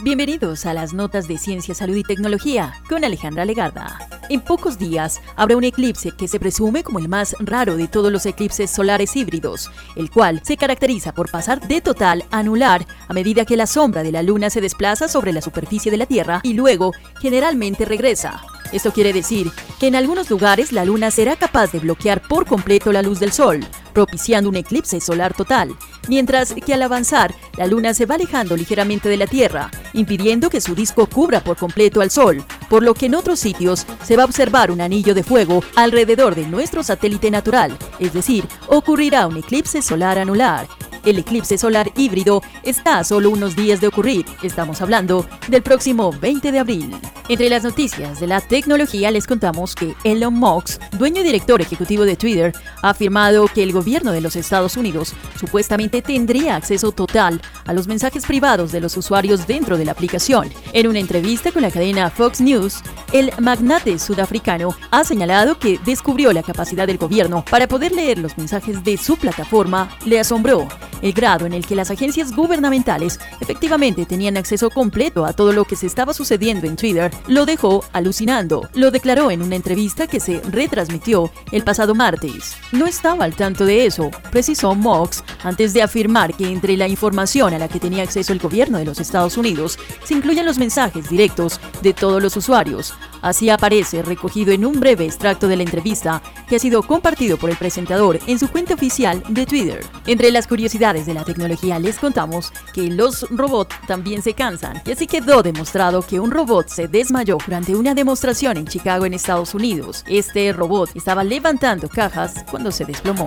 Bienvenidos a las notas de ciencia, salud y tecnología con Alejandra Legarda. En pocos días habrá un eclipse que se presume como el más raro de todos los eclipses solares híbridos, el cual se caracteriza por pasar de total a anular a medida que la sombra de la luna se desplaza sobre la superficie de la Tierra y luego generalmente regresa. Esto quiere decir que en algunos lugares la luna será capaz de bloquear por completo la luz del sol, propiciando un eclipse solar total, mientras que al avanzar, la luna se va alejando ligeramente de la Tierra, impidiendo que su disco cubra por completo al sol, por lo que en otros sitios se va a observar un anillo de fuego alrededor de nuestro satélite natural, es decir, ocurrirá un eclipse solar anular. El eclipse solar híbrido está a solo unos días de ocurrir. Estamos hablando del próximo 20 de abril. Entre las noticias de la tecnología les contamos que Elon Musk, dueño y director ejecutivo de Twitter, ha afirmado que el gobierno de los Estados Unidos supuestamente tendría acceso total a los mensajes privados de los usuarios dentro de la aplicación. En una entrevista con la cadena Fox News, el magnate sudafricano ha señalado que descubrió la capacidad del gobierno para poder leer los mensajes de su plataforma. Le asombró el grado en el que las agencias gubernamentales efectivamente tenían acceso completo a todo lo que se estaba sucediendo en Twitter lo dejó alucinando. Lo declaró en una entrevista que se retransmitió el pasado martes. No estaba al tanto de eso, precisó Mox antes de afirmar que entre la información a la que tenía acceso el gobierno de los Estados Unidos se incluyen los mensajes directos de todos los usuarios. Así aparece recogido en un breve extracto de la entrevista que ha sido compartido por el presentador en su cuenta oficial de Twitter. Entre las curiosidades de la tecnología les contamos que los robots también se cansan y así quedó demostrado que un robot se desmayó durante una demostración en Chicago en Estados Unidos. Este robot estaba levantando cajas cuando se desplomó.